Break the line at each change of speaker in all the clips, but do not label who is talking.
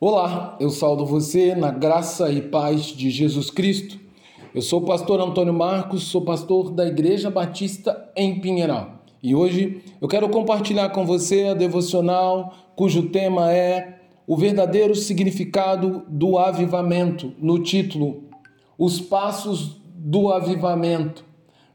Olá, eu saldo você na graça e paz de Jesus Cristo. Eu sou o pastor Antônio Marcos, sou pastor da Igreja Batista em Pinheiral. E hoje eu quero compartilhar com você a devocional cujo tema é o verdadeiro significado do avivamento, no título Os Passos do Avivamento,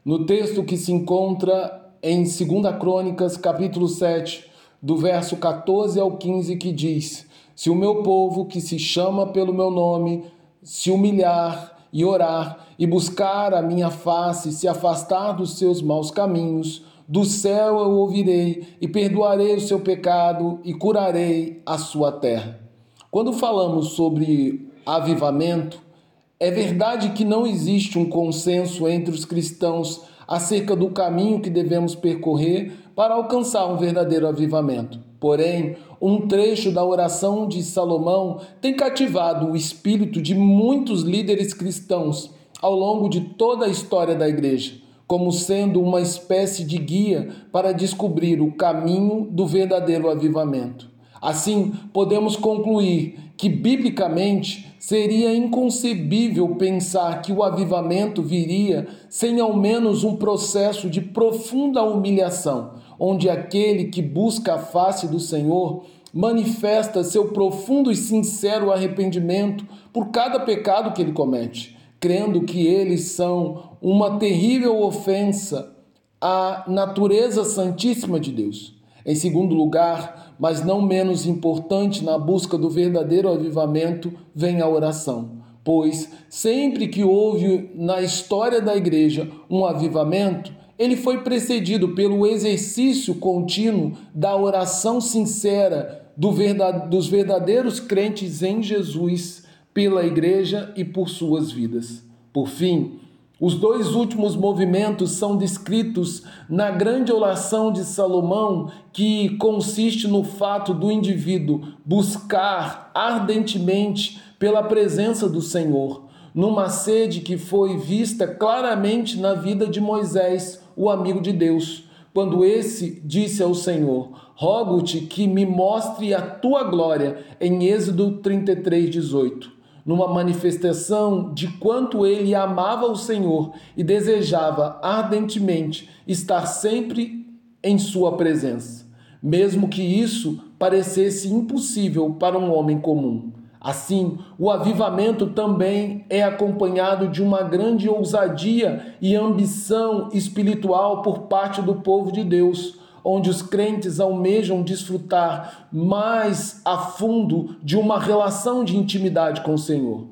no texto que se encontra em 2 Crônicas, capítulo 7, do verso 14 ao 15, que diz: se o meu povo, que se chama pelo meu nome, se humilhar e orar e buscar a minha face, se afastar dos seus maus caminhos, do céu eu ouvirei e perdoarei o seu pecado e curarei a sua terra. Quando falamos sobre avivamento, é verdade que não existe um consenso entre os cristãos acerca do caminho que devemos percorrer para alcançar um verdadeiro avivamento. Porém, um trecho da oração de Salomão tem cativado o espírito de muitos líderes cristãos ao longo de toda a história da igreja, como sendo uma espécie de guia para descobrir o caminho do verdadeiro avivamento. Assim, podemos concluir que, biblicamente, seria inconcebível pensar que o avivamento viria sem ao menos um processo de profunda humilhação, onde aquele que busca a face do Senhor manifesta seu profundo e sincero arrependimento por cada pecado que ele comete, crendo que eles são uma terrível ofensa à natureza santíssima de Deus. Em segundo lugar, mas não menos importante na busca do verdadeiro avivamento, vem a oração. Pois sempre que houve na história da igreja um avivamento, ele foi precedido pelo exercício contínuo da oração sincera do verdade, dos verdadeiros crentes em Jesus pela igreja e por suas vidas. Por fim, os dois últimos movimentos são descritos na grande oração de Salomão, que consiste no fato do indivíduo buscar ardentemente pela presença do Senhor, numa sede que foi vista claramente na vida de Moisés, o amigo de Deus, quando esse disse ao Senhor: Rogo-te que me mostre a tua glória, em Êxodo 33, 18 numa manifestação de quanto ele amava o Senhor e desejava ardentemente estar sempre em sua presença, mesmo que isso parecesse impossível para um homem comum. Assim, o avivamento também é acompanhado de uma grande ousadia e ambição espiritual por parte do povo de Deus onde os crentes almejam desfrutar mais a fundo de uma relação de intimidade com o Senhor.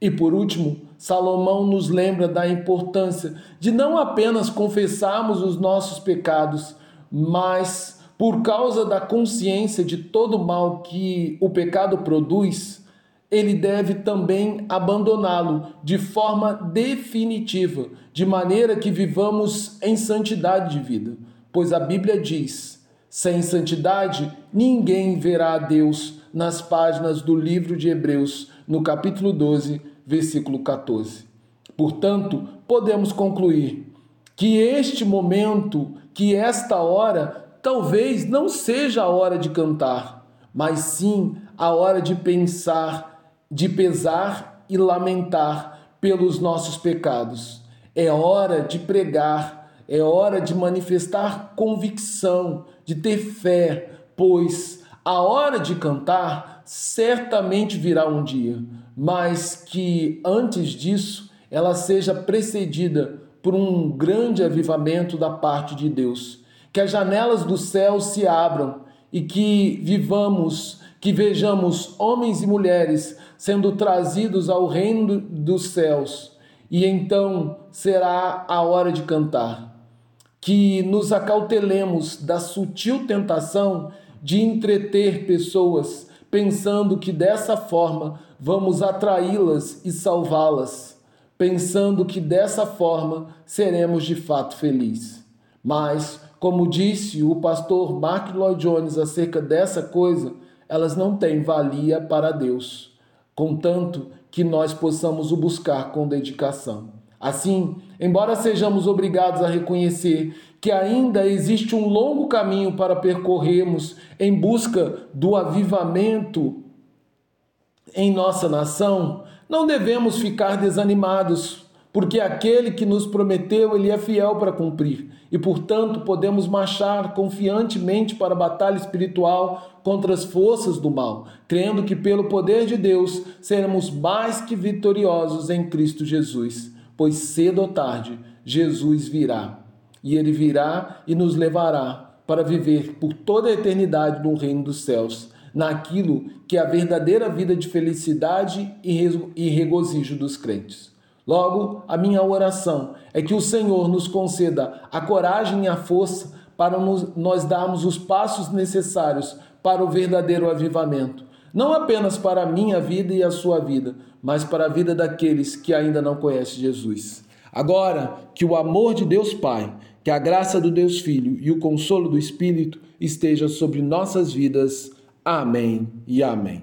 E por último, Salomão nos lembra da importância de não apenas confessarmos os nossos pecados, mas por causa da consciência de todo o mal que o pecado produz, ele deve também abandoná-lo de forma definitiva, de maneira que vivamos em santidade de vida pois a Bíblia diz: sem santidade ninguém verá a Deus, nas páginas do livro de Hebreus, no capítulo 12, versículo 14. Portanto, podemos concluir que este momento, que esta hora, talvez não seja a hora de cantar, mas sim a hora de pensar, de pesar e lamentar pelos nossos pecados. É hora de pregar é hora de manifestar convicção, de ter fé, pois a hora de cantar certamente virá um dia, mas que antes disso ela seja precedida por um grande avivamento da parte de Deus. Que as janelas do céu se abram e que vivamos, que vejamos homens e mulheres sendo trazidos ao reino dos céus. E então será a hora de cantar que nos acautelemos da sutil tentação de entreter pessoas, pensando que dessa forma vamos atraí-las e salvá-las, pensando que dessa forma seremos de fato felizes. Mas, como disse o pastor Mark Lloyd Jones acerca dessa coisa, elas não têm valia para Deus, contanto que nós possamos o buscar com dedicação. Assim, embora sejamos obrigados a reconhecer que ainda existe um longo caminho para percorrermos em busca do avivamento em nossa nação, não devemos ficar desanimados, porque aquele que nos prometeu, ele é fiel para cumprir, e portanto podemos marchar confiantemente para a batalha espiritual contra as forças do mal, crendo que pelo poder de Deus seremos mais que vitoriosos em Cristo Jesus, pois cedo ou tarde Jesus virá, e ele virá e nos levará para viver por toda a eternidade no reino dos céus naquilo que é a verdadeira vida de felicidade e regozijo dos crentes. Logo, a minha oração é que o Senhor nos conceda a coragem e a força para nos, nós darmos os passos necessários para o verdadeiro avivamento, não apenas para a minha vida e a sua vida, mas para a vida daqueles que ainda não conhecem Jesus. Agora, que o amor de Deus Pai, que a graça do Deus Filho e o consolo do Espírito esteja sobre nossas vidas. Amém e amém.